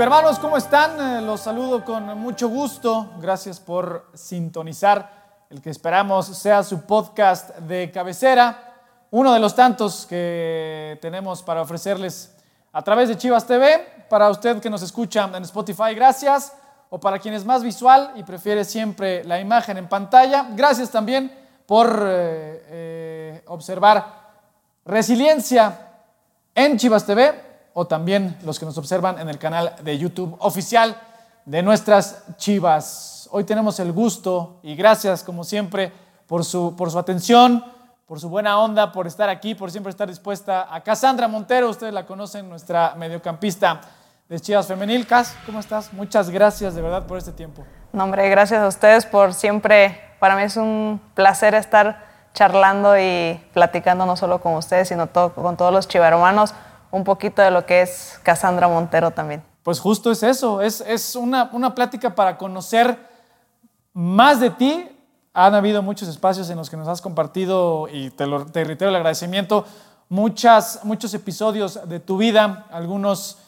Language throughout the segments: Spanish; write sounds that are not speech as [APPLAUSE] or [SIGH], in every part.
Chivermanos, ¿cómo están? Eh, los saludo con mucho gusto. Gracias por sintonizar el que esperamos sea su podcast de cabecera, uno de los tantos que tenemos para ofrecerles a través de Chivas TV. Para usted que nos escucha en Spotify, gracias. O para quien es más visual y prefiere siempre la imagen en pantalla, gracias también por eh, eh, observar Resiliencia en Chivas TV o también los que nos observan en el canal de YouTube oficial de nuestras Chivas. Hoy tenemos el gusto y gracias como siempre por su, por su atención, por su buena onda, por estar aquí, por siempre estar dispuesta a Cassandra Montero, ustedes la conocen, nuestra mediocampista de Chivas Femenil. Cas, ¿cómo estás? Muchas gracias de verdad por este tiempo. No, hombre, gracias a ustedes por siempre, para mí es un placer estar charlando y platicando no solo con ustedes, sino con todos los chivarmanos un poquito de lo que es Cassandra Montero también. Pues justo es eso, es, es una, una plática para conocer más de ti. Han habido muchos espacios en los que nos has compartido, y te, lo, te reitero el agradecimiento, muchas, muchos episodios de tu vida, algunos,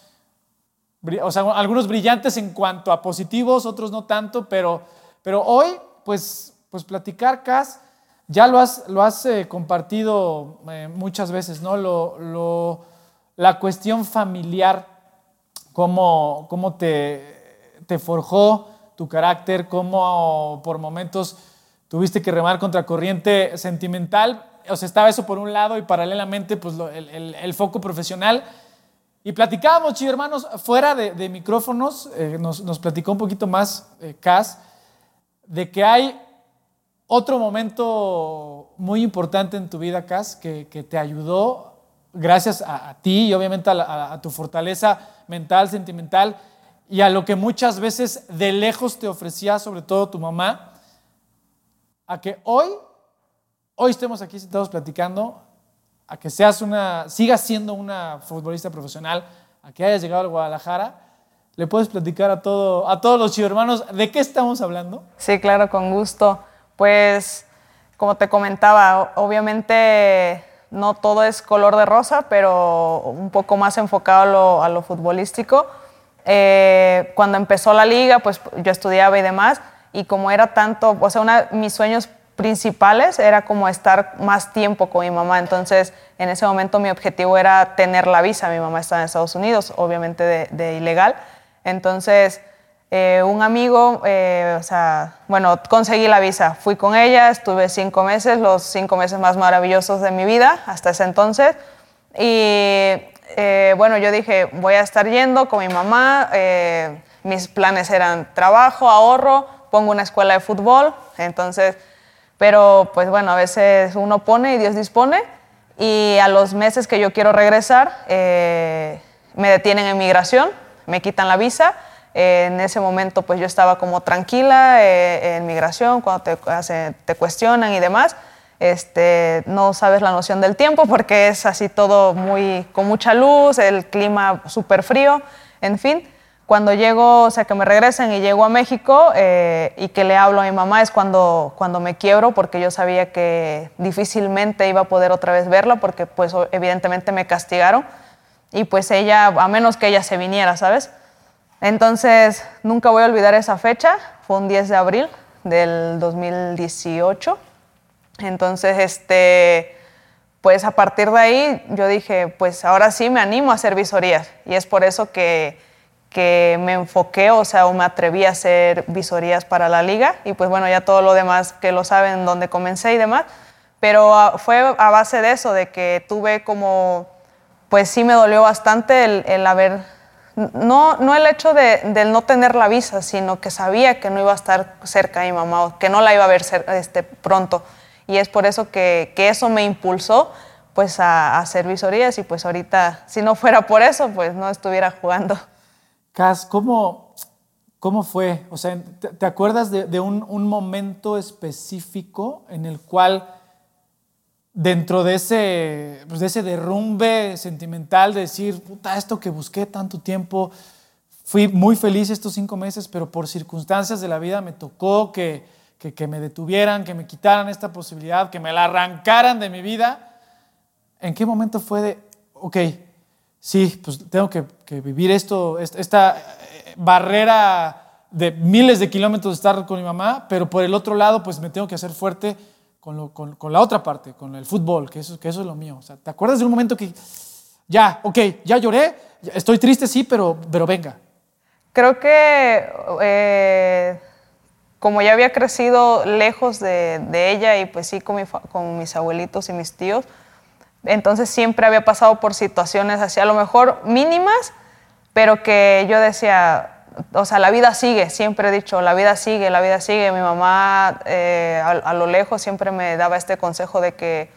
o sea, algunos brillantes en cuanto a positivos, otros no tanto, pero, pero hoy, pues, pues platicar, Cas, ya lo has, lo has eh, compartido eh, muchas veces, ¿no? Lo la cuestión familiar, cómo, cómo te, forjó tu carácter, cómo por momentos tuviste que remar contra corriente sentimental. O sea, estaba eso por un lado y paralelamente pues, el, el, foco profesional. Y platicábamos, chicos hermanos, fuera de, micrófonos, eh, nos, nos, platicó un poquito más eh, Cas, de que hay otro momento muy importante en tu vida, Cas, que, que te ayudó gracias a, ti y obviamente a, tu fortaleza mental, sentimental y a lo que muchas veces de lejos te ofrecía, sobre todo tu mamá, a que hoy, hoy estemos aquí sentados platicando, a que seas una, sigas siendo una futbolista profesional, a que hayas llegado al Guadalajara. ¿Le puedes platicar a, todo, a todos los hermanos de qué estamos hablando? Sí, claro, con gusto. Pues, como te comentaba, obviamente no todo es color de rosa, pero un poco más enfocado a lo, futbolístico. Eh, cuando empezó la liga, pues yo estudiaba y demás, y como era tanto, o sea, una, mis sueños principales era como estar más tiempo con mi mamá, entonces en ese momento mi objetivo era tener la visa, mi mamá estaba en Estados Unidos, obviamente de, de ilegal, entonces eh, un amigo, eh, o sea, bueno, conseguí la visa. Fui con ella, estuve cinco meses, los cinco meses más maravillosos de mi vida hasta ese entonces. Y eh, bueno, yo dije, voy a estar yendo con mi mamá. mis planes eran trabajo, ahorro, pongo una escuela de fútbol. Entonces, pero pues bueno, a veces uno pone y Dios dispone. Y a los meses que yo quiero regresar, me detienen en migración, me quitan la visa en ese momento pues yo estaba como tranquila eh, en migración, cuando te, te cuestionan y demás. Este, no sabes la noción del tiempo porque es así todo muy, con mucha luz, el clima súper frío, en fin. Cuando llego, o sea, que me regresan y llego a México eh, y que le hablo a mi mamá es cuando, cuando me quiebro porque yo sabía que difícilmente iba a poder otra vez verla porque pues evidentemente me castigaron y pues ella, a menos que ella se viniera, ¿sabes? Entonces, nunca voy a olvidar esa fecha, fue un 10 de abril del 2018. Entonces, este, pues a partir de ahí yo dije, pues ahora sí me animo a hacer visorías. Y es por eso que, que me enfoqué, o sea, o me atreví a hacer visorías para la liga. Y pues bueno, ya todo lo demás que lo saben, donde comencé y demás. Pero ah, fue a base de eso, de que tuve como, pues sí me dolió bastante el, el haber no, no el hecho de, no tener la visa, sino que sabía que no iba a estar cerca de mi mamá, que no la iba a ver este, pronto. Y es por eso que, eso me impulsó pues a, hacer visorías y pues ahorita, si no fuera por eso, pues no estuviera jugando. Cas, ¿cómo, cómo fue? O sea, ¿te, acuerdas de, un momento específico en el cual dentro de ese, pues de ese derrumbe sentimental, de decir, puta, esto que busqué tanto tiempo, fui muy feliz estos cinco meses, pero por circunstancias de la vida me tocó que, que, me detuvieran, que me quitaran esta posibilidad, que me la arrancaran de mi vida. ¿En qué momento fue de, ok, sí, pues tengo que, vivir esto, esta eh, barrera de miles de kilómetros de estar con mi mamá, pero por el otro lado, pues me tengo que hacer fuerte con, con, la otra parte, con el fútbol, que eso, que eso es lo mío. O sea, ¿te acuerdas de un momento que ya, ok, ya lloré, estoy triste, sí, pero, pero venga? Creo que eh, como ya había crecido lejos de, de ella y pues sí con, mi, con mis abuelitos y mis tíos, entonces siempre había pasado por situaciones así, a lo mejor mínimas, pero que yo decía, o sea, la vida sigue, siempre he dicho, la vida sigue, la vida sigue. Mi mamá eh, a, lo lejos siempre me daba este consejo de que,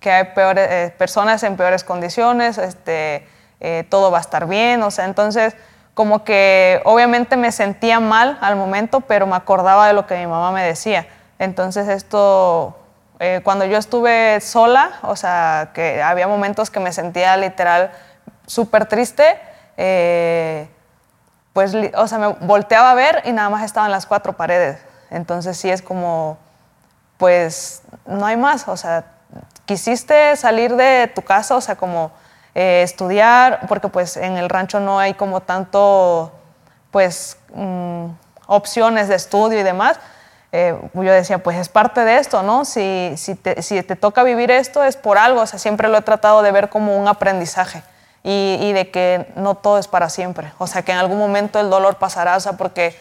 que hay peores, eh, personas en peores condiciones, este, eh, todo va a estar bien, o sea, entonces como que obviamente me sentía mal al momento, pero me acordaba de lo que mi mamá me decía. Entonces esto cuando yo estuve sola, o sea, que había momentos que me sentía literal súper triste, pues, o sea, me volteaba a ver y nada más estaban las cuatro paredes. Entonces sí es como, pues, no hay más, o sea, quisiste salir de tu casa, o sea, como eh, estudiar, porque pues en el rancho no hay como tanto, pues, mm, opciones de estudio y demás. Eh, yo decía, pues es parte de esto, ¿no? Si, si, te, si, te, toca vivir esto es por algo, o sea, siempre lo he tratado de ver como un aprendizaje y, y, de que no todo es para siempre, o sea, que en algún momento el dolor pasará, o sea, porque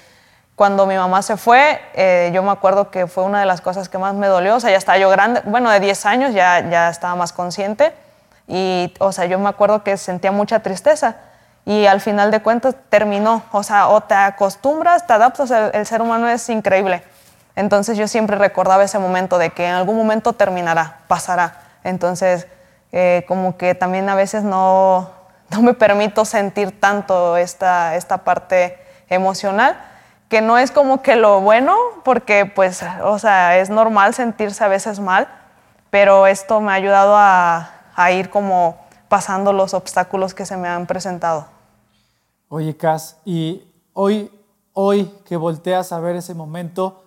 cuando mi mamá se fue, eh, yo me acuerdo que fue una de las cosas que más me dolió, o sea, ya estaba yo grande, bueno, de 10 años ya, ya estaba más consciente. Y, o sea, yo me acuerdo que sentía mucha tristeza. Y al final de cuentas terminó, o sea, o te acostumbras, te adaptas, el ser humano es increíble. Entonces yo siempre recordaba ese momento de que en algún momento terminará, pasará. Entonces, eh, como que también a veces no, no me permito sentir tanto esta, esta parte emocional, que no es como que lo bueno, porque pues, o sea, es normal sentirse a veces mal, pero esto me ha ayudado a, a ir como pasando los obstáculos que se me han presentado. Oye, Cas, y hoy, hoy que volteas a ver ese momento,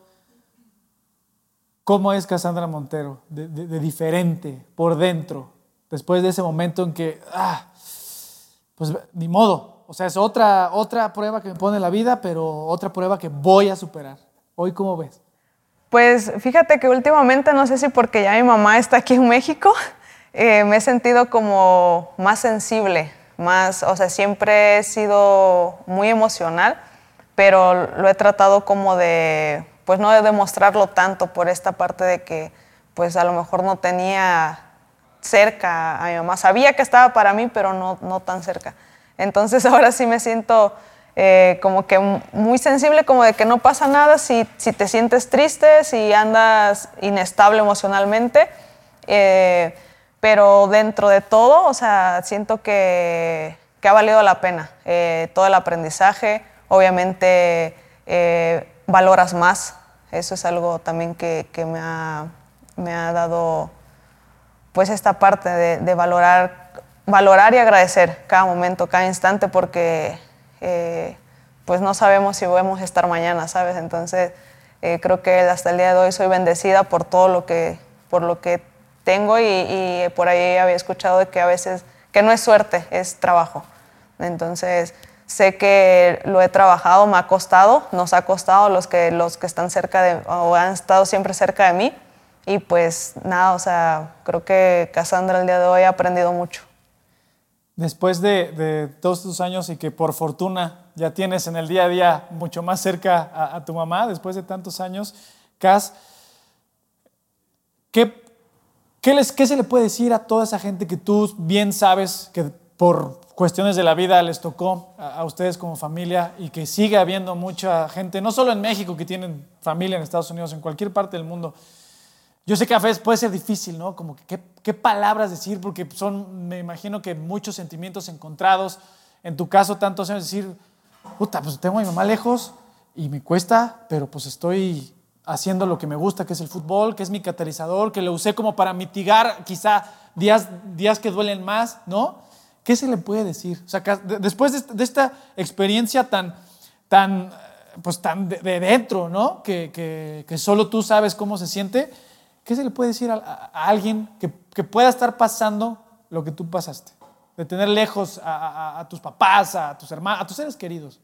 ¿Cómo es Cassandra Montero? De, diferente, por dentro, después de ese momento en que, ah, pues ni modo. O sea, es otra, otra prueba que me pone la vida, pero otra prueba que voy a superar. ¿Hoy cómo ves? Pues fíjate que últimamente, no sé si porque ya mi mamá está aquí en México, [LAUGHS] eh, me he sentido como más sensible, más, o sea, siempre he sido muy emocional, pero lo he tratado como de pues no de demostrarlo tanto por esta parte de que pues a lo mejor no tenía cerca a mi mamá. Sabía que estaba para mí, pero no, no tan cerca. Entonces [LAUGHS] ahora sí me siento eh, como que muy sensible, como de que no pasa nada si, si te sientes triste, si andas inestable emocionalmente. Eh, pero dentro de todo, o sea, siento que, que ha valido la pena eh, todo el aprendizaje. Obviamente valoras más. Eso es algo también que, que me, ha, me, ha, dado pues esta parte de, valorar, valorar y agradecer cada momento, cada instante, porque eh, pues no sabemos si podemos estar mañana, ¿sabes? Entonces eh, creo que hasta el día de hoy soy bendecida por todo lo que, por lo que tengo y, y por ahí había escuchado que a veces que no es suerte, es trabajo. Entonces, Sé que lo he trabajado, me ha costado, nos ha costado los que, los que están cerca de, o han estado siempre cerca de mí. Y pues nada, o sea, creo que Cassandra el día de hoy ha aprendido mucho. Después de, todos estos años y que por fortuna ya tienes en el día a día mucho más cerca a, tu mamá, después de tantos años, Cass, ¿qué, qué, les, ¿qué se le puede decir a toda esa gente que tú bien sabes que por cuestiones de la vida les tocó a, ustedes como familia y que sigue habiendo mucha gente, no solo en México que tienen familia en Estados Unidos, en cualquier parte del mundo. Yo sé que a veces puede ser difícil, ¿no? Como que qué, palabras decir, porque son, me imagino que muchos sentimientos encontrados. En tu caso, tantos años decir, puta, pues tengo a mi mamá lejos y me cuesta, pero pues estoy haciendo lo que me gusta, que es el fútbol, que es mi catalizador, que lo usé como para mitigar quizá días, días que duelen más, ¿no? ¿Qué se le puede decir? O sea, después de, esta experiencia tan, tan, pues tan de, dentro, ¿no? Que, solo tú sabes cómo se siente, ¿qué se le puede decir a, alguien que, pueda estar pasando lo que tú pasaste? de tener lejos a, tus papás, a tus hermanos, a tus seres queridos?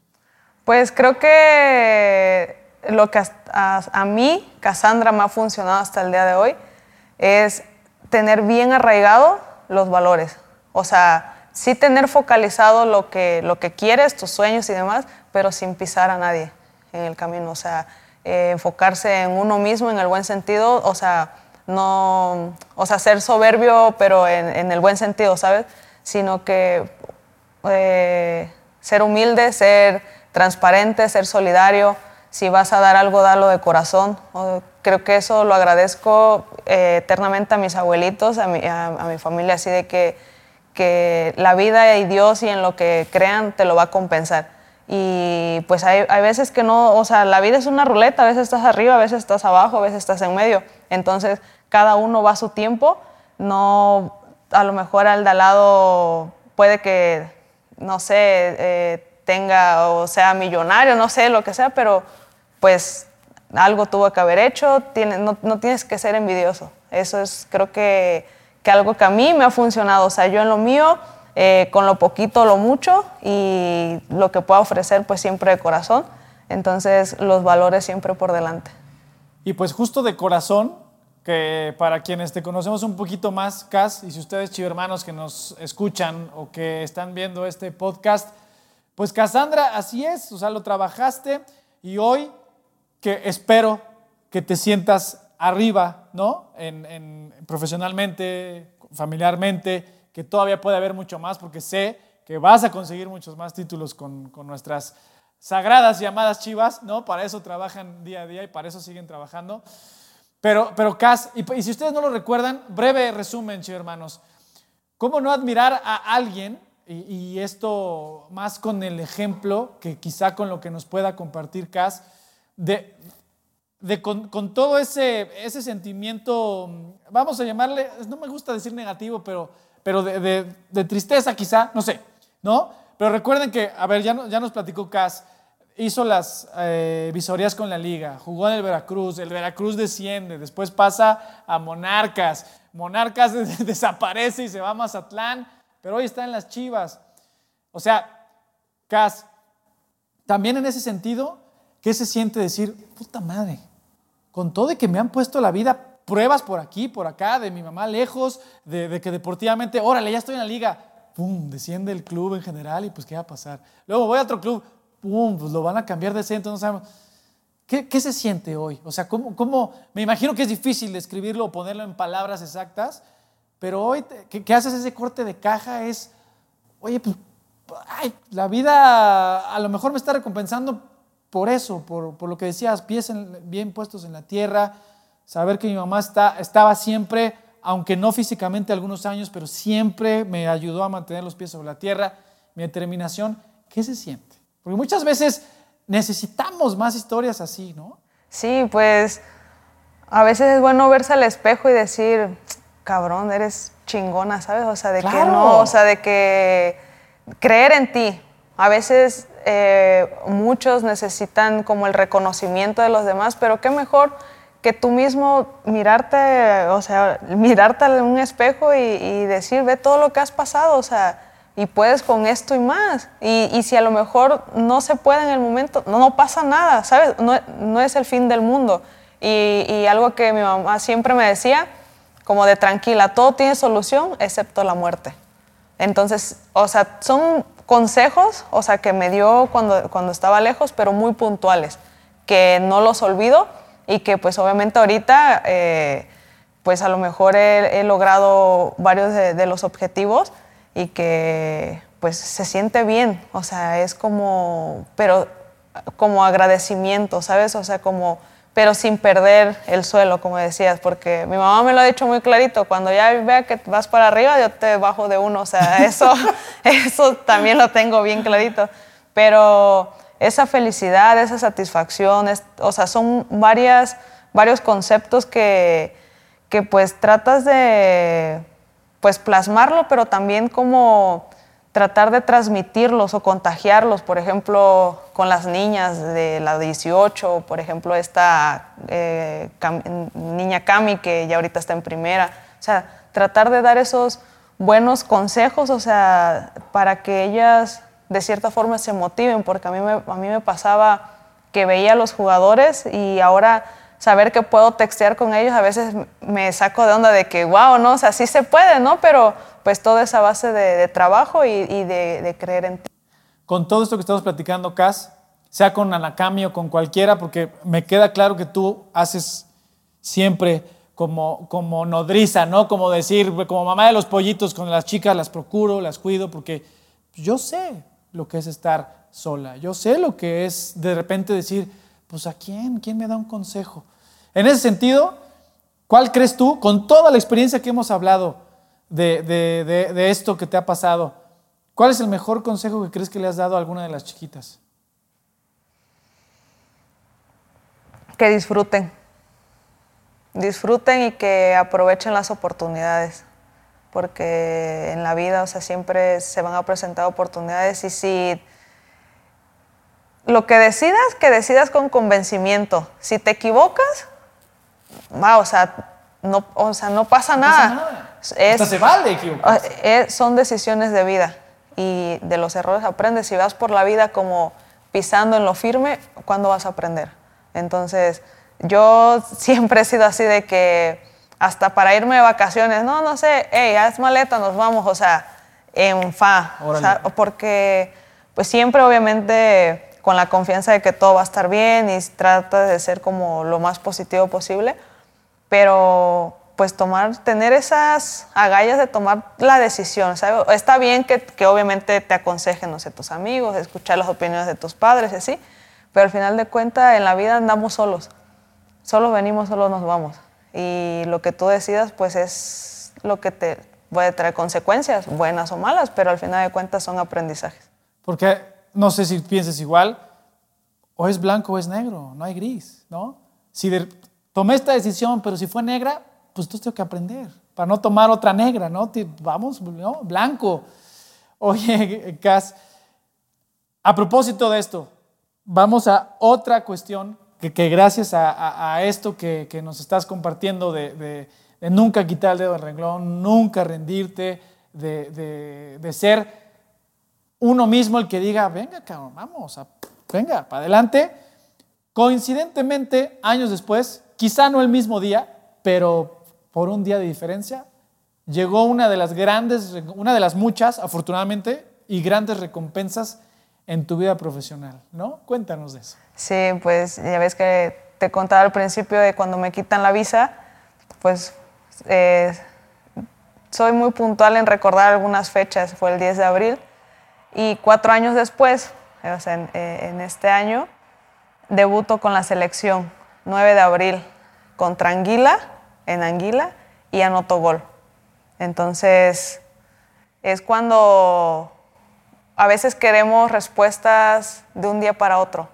Pues creo que lo que a, mí, Cassandra, me ha funcionado hasta el día de hoy es tener bien arraigado los valores. O sea, sí tener focalizado lo que, lo que quieres, tus sueños y demás, pero sin pisar a nadie en el camino. O sea, eh, enfocarse en uno mismo en el buen sentido, o sea, no, o sea, ser soberbio, pero en, el buen sentido, ¿sabes? Sino que eh, ser humilde, ser transparente, ser solidario. Si vas a dar algo, dalo de corazón. Creo que eso lo agradezco eh, eternamente a mis abuelitos, a mi, a mi familia, así de que que la vida y Dios y en lo que crean te lo va a compensar. Y pues hay, hay, veces que no, o sea, la vida es una ruleta, a veces estás arriba, a veces estás abajo, a veces estás en medio. Entonces, cada uno va a su tiempo, no, a lo mejor al de al lado puede que, no sé, eh, tenga o sea millonario, no sé, lo que sea, pero pues algo tuvo que haber hecho, tiene, no, no tienes que ser envidioso. Eso es, creo que que algo que a mí me ha funcionado, o sea, yo en lo mío, eh, con lo poquito, lo mucho y lo que pueda ofrecer, pues siempre de corazón. Entonces, los valores siempre por delante. Y pues justo de corazón, que para quienes te conocemos un poquito más, Cas, y si ustedes, hermanos que nos escuchan o que están viendo este podcast, pues Cassandra, así es, o sea, lo trabajaste y hoy que espero que te sientas arriba, ¿no? En, profesionalmente, familiarmente, que todavía puede haber mucho más porque sé que vas a conseguir muchos más títulos con, nuestras sagradas llamadas chivas, ¿no? Para eso trabajan día a día y para eso siguen trabajando. Pero, pero Cas, y, si ustedes no lo recuerdan, breve resumen, chicos hermanos. ¿Cómo no admirar a alguien, y, y, esto más con el ejemplo, que quizá con lo que nos pueda compartir Cas, de, con, todo ese, ese sentimiento, vamos a llamarle, no me gusta decir negativo, pero, pero de, tristeza quizá, no sé, ¿no? Pero recuerden que, a ver, ya, ya nos platicó Cas, hizo las eh, visorías con la liga, jugó en el Veracruz, el Veracruz desciende, después pasa a Monarcas, Monarcas [LAUGHS] desaparece y se va a Mazatlán, pero hoy está en las Chivas. O sea, Cas, también en ese sentido, ¿qué se siente decir, puta madre? con todo de que me han puesto la vida pruebas por aquí, por acá, de mi mamá lejos, de, que deportivamente, órale, ya estoy en la liga, pum, desciende el club en general y pues qué va a pasar. Luego voy a otro club, pum, pues lo van a cambiar de centro, no sabemos. ¿Qué, se siente hoy? O sea, ¿cómo, ¿cómo, Me imagino que es difícil describirlo o ponerlo en palabras exactas, pero hoy ¿qué haces ese corte de caja es, oye, pues, ay, la vida a lo mejor me está recompensando por eso, por, lo que decías, pies bien puestos en la tierra, saber que mi mamá está, estaba siempre, aunque no físicamente algunos años, pero siempre me ayudó a mantener los pies sobre la tierra, mi determinación, ¿qué se siente? Porque muchas veces necesitamos más historias así, ¿no? Sí, pues a veces es bueno verse al espejo y decir, cabrón, eres chingona, ¿sabes? O sea, de que no, o sea, de que creer en ti. A veces eh, muchos necesitan como el reconocimiento de los demás, pero qué mejor que tú mismo mirarte, o sea, mirarte en un espejo y, decir, ve todo lo que has pasado, o sea, y puedes con esto y más. Y, si a lo mejor no se puede en el momento, no, no pasa nada, ¿sabes? No, no, es el fin del mundo. Y, y algo que mi mamá siempre me decía, como de tranquila, todo tiene solución excepto la muerte. Entonces, o sea, son consejos, o sea, que me dio cuando, cuando estaba lejos, pero muy puntuales, que no los olvido y que pues obviamente ahorita, eh, pues a lo mejor he, logrado varios de, los objetivos y que pues se siente bien, o sea, es como, pero como agradecimiento, ¿sabes? O sea, como pero sin perder el suelo, como decías, porque mi mamá me lo ha dicho muy clarito, cuando ya vea que vas para arriba, yo te bajo de uno, o sea, eso, [LAUGHS] eso también lo tengo bien clarito, pero esa felicidad, esa satisfacción, o sea, son varias, varios conceptos que, que pues tratas de pues plasmarlo, pero también como tratar de transmitirlos o contagiarlos, por ejemplo, con las niñas de la 18, por ejemplo, esta eh, niña Cami que ya ahorita está en primera. O sea, tratar de dar esos buenos consejos, o sea, para que ellas de cierta forma se motiven, porque a mí me, a mí me pasaba que veía a los jugadores y ahora saber que puedo textear con ellos, a veces me saco de onda de que, wow, ¿no? O sea, sí se puede, ¿no? Pero pues toda esa base de, trabajo y, de, de, creer en ti. Con todo esto que estamos platicando, Cas, sea con Anacami o con cualquiera, porque me queda claro que tú haces siempre como, como nodriza, ¿no? Como decir, como mamá de los pollitos, con las chicas las procuro, las cuido, porque yo sé lo que es estar sola, yo sé lo que es de repente decir, pues a quién, quién me da un consejo. En ese sentido, ¿cuál crees tú, con toda la experiencia que hemos hablado de, de esto que te ha pasado, cuál es el mejor consejo que crees que le has dado a alguna de las chiquitas? Que disfruten disfruten y que aprovechen las oportunidades, porque en la vida, o sea, siempre se van a presentar oportunidades y si lo que decidas, que decidas con convencimiento. Si te equivocas, va, o sea, no, o sea, no pasa nada. se vale equivocarse. son decisiones de vida y de los errores aprendes. Si vas por la vida como pisando en lo firme, ¿cuándo vas a aprender? Entonces, yo siempre he sido así de que hasta para irme de vacaciones, no, no sé, hey, haz maleta, nos vamos, o sea, en fa, porque pues siempre obviamente con la confianza de que todo va a estar bien y trata de ser como lo más positivo posible, pero pues tomar, tener esas agallas de tomar la decisión, ¿sabes? Está bien que, que obviamente te aconsejen, no sé, tus amigos, escuchar las opiniones de tus padres y así, pero al final de cuentas en la vida andamos solos solo venimos, solo nos vamos. Y lo que tú decidas, pues es lo que te puede traer consecuencias, buenas o malas, pero al final de cuentas son aprendizajes. Porque no sé si piensas igual, o es blanco o es negro, no hay gris, ¿no? Si tomé esta decisión, pero si fue negra, pues tú tengo que aprender para no tomar otra negra, ¿no? Vamos, ¿no? blanco. Oye, [LAUGHS] Cas, a propósito de esto, vamos a otra cuestión que, gracias a, esto que, nos estás compartiendo de, nunca quitar el dedo del renglón, nunca rendirte, de, ser uno mismo el que diga, venga, cabrón, vamos, venga, para adelante. Coincidentemente, años después, quizá no el mismo día, pero por un día de diferencia, llegó una de las grandes, una de las muchas, afortunadamente, y grandes recompensas en tu vida profesional, ¿no? Cuéntanos de eso. Sí, pues ya ves que te contaba al principio de cuando me quitan la visa, pues eh, soy muy puntual en recordar algunas fechas, fue el 10 de abril, y cuatro años después, o sea, en, eh, en este año, debuto con la selección, 9 de abril, contra Anguila, en Anguila, y anoto gol. Entonces, es cuando a veces queremos respuestas de un día para otro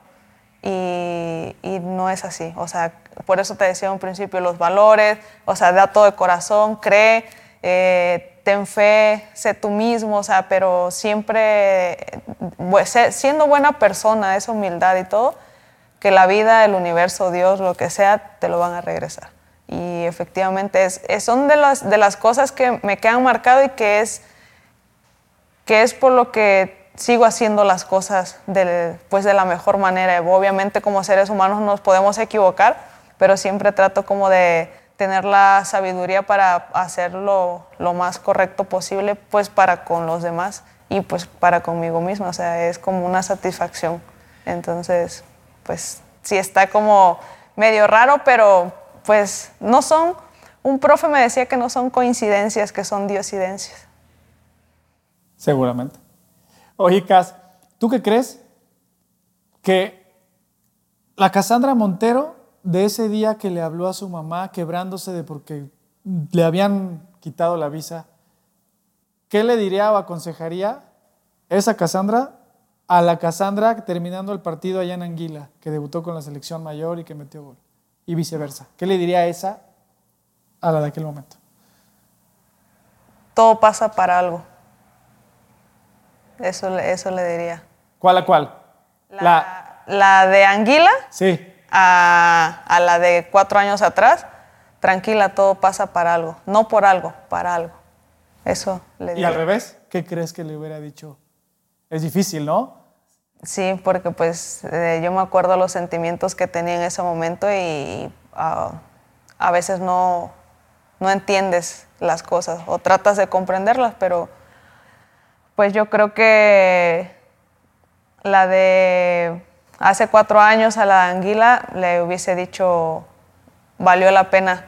y, no es así. O sea, por eso te decía un principio los valores, o sea, da todo de corazón, cree, eh, ten fe, sé tú mismo, o sea, pero siempre siendo buena persona, esa humildad y todo, que la vida, el universo, Dios, lo que sea, te lo van a regresar. Y efectivamente es, son de las, de las cosas que me quedan marcado y que es que es por lo que sigo haciendo las cosas pues de la mejor manera. Obviamente como seres humanos nos podemos equivocar, pero siempre trato como de tener la sabiduría para hacerlo lo más correcto posible, pues para con los demás y pues para conmigo misma. O sea, es como una satisfacción. Entonces, pues sí está como medio raro, pero pues no son, un profe me decía que no son coincidencias, que son diosidencias. Seguramente. Oye, Cas, ¿tú qué crees? Que la Cassandra Montero, de ese día que le habló a su mamá quebrándose de porque le habían quitado la visa, ¿qué le diría o aconsejaría esa Cassandra a la Cassandra terminando el partido allá en Anguila, que debutó con la selección mayor y que metió gol? Y viceversa. ¿Qué le diría a esa a la de aquel momento? Todo pasa para algo. Eso, eso le diría. ¿Cuál a cuál? La, la, de Anguila. Sí. A, a, la de cuatro años atrás. Tranquila, todo pasa para algo. No por algo, para algo. Eso le ¿Y diría. al revés? ¿Qué crees que le hubiera dicho? Es difícil, ¿no? Sí, porque pues eh, yo me acuerdo los sentimientos que tenía en ese momento y ah, a veces no, no entiendes las cosas o tratas de comprenderlas, pero pues yo creo que la de hace cuatro años a la anguila le hubiese dicho valió la pena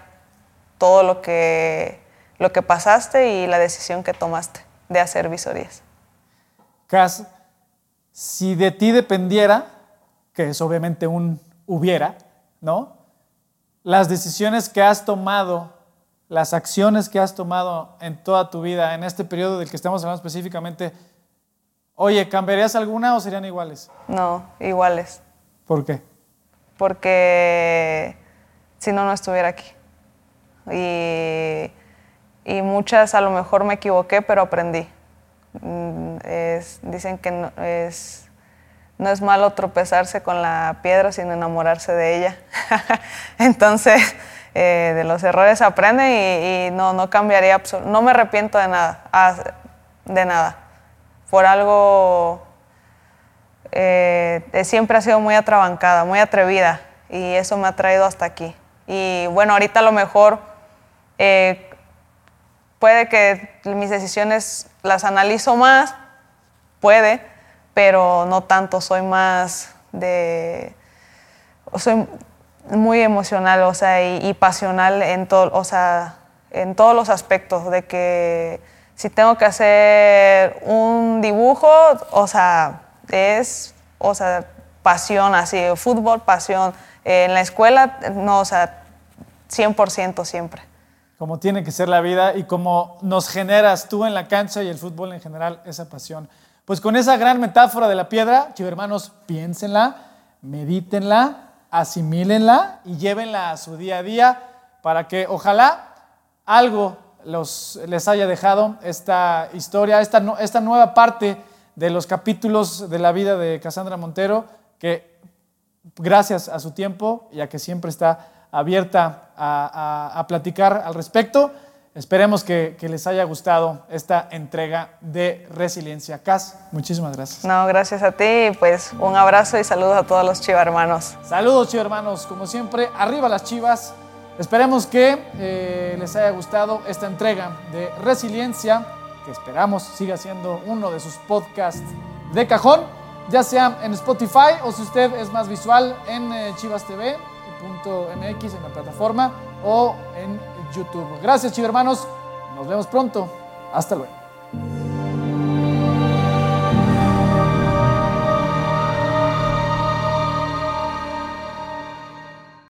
todo lo que, lo que pasaste y la decisión que tomaste de hacer visorías. Cas, si de ti dependiera, que es obviamente un hubiera, ¿no? Las decisiones que has tomado, las acciones que has tomado en toda tu vida, en este periodo del que estamos hablando específicamente, oye, ¿cambiarías alguna o serían iguales? No, iguales. ¿Por qué? porque si no, no estuviera aquí. Y, y muchas a lo mejor me equivoqué, pero aprendí. Mm, es- dicen que no es, no es malo tropezarse con la piedra, sino enamorarse de ella. [LAUGHS] Entonces, eh, de los errores aprende y, no, no cambiaría, no me arrepiento de nada, ah, de nada. Por algo eh, siempre ha sido muy atrabancada, muy atrevida y eso me ha traído hasta aquí. Y bueno, ahorita a lo mejor eh, puede que mis decisiones las analizo más, puede, pero no tanto, soy más de... muy emocional, o sea, y, pasional en todo, o sea, en todos los aspectos, de que si tengo que hacer un dibujo, o sea, es, o sea, pasión, así, fútbol, pasión. En la escuela, no, o sea, 100% siempre. Como tiene que ser la vida y como nos generas tú en la cancha y el fútbol en general esa pasión. Pues con esa gran metáfora de la piedra, hermanos, piénsenla, medítenla, asimílenla y llévenla a su día a día para que ojalá algo los, les haya dejado esta historia, esta, esta nueva parte de los capítulos de la vida de Cassandra Montero, que gracias a su tiempo y a que siempre está abierta a- a platicar al respecto. Esperemos que, que les haya gustado esta entrega de Resiliencia. Cas, muchísimas gracias. No, gracias a ti, pues un abrazo y saludos a todos los chiva hermanos. Saludos, chivas hermanos. Como siempre, arriba las chivas. Esperemos que eh, les haya gustado esta entrega de Resiliencia, que esperamos siga siendo uno de sus podcasts de cajón, ya sea en Spotify o si usted es más visual en eh, chivastv.mx en la plataforma o en YouTube. Gracias, chivas hermanos. Nos vemos pronto. Hasta luego.